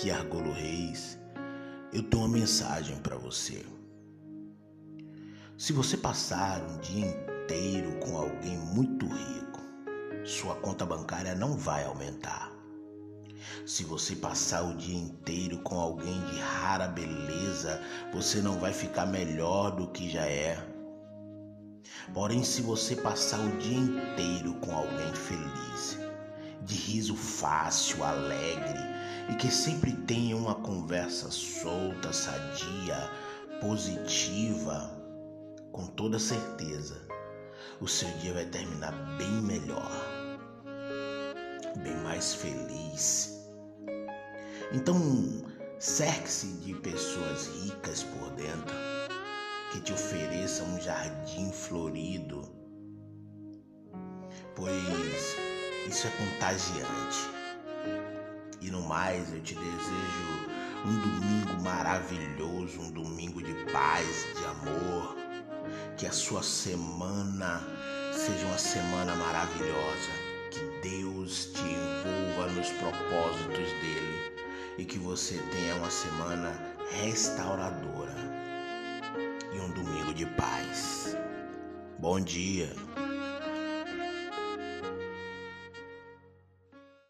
aqui Argolo Reis. Eu tenho uma mensagem para você. Se você passar um dia inteiro com alguém muito rico, sua conta bancária não vai aumentar. Se você passar o dia inteiro com alguém de rara beleza, você não vai ficar melhor do que já é. Porém, se você passar o dia inteiro com alguém feliz, de riso fácil, alegre e que sempre tenha uma conversa solta, sadia, positiva, com toda certeza, o seu dia vai terminar bem melhor, bem mais feliz. Então, cerque-se de pessoas ricas por dentro que te ofereçam um jardim florido, pois isso é contagiante. E no mais, eu te desejo um domingo maravilhoso, um domingo de paz, de amor. Que a sua semana seja uma semana maravilhosa. Que Deus te envolva nos propósitos dele e que você tenha uma semana restauradora e um domingo de paz. Bom dia.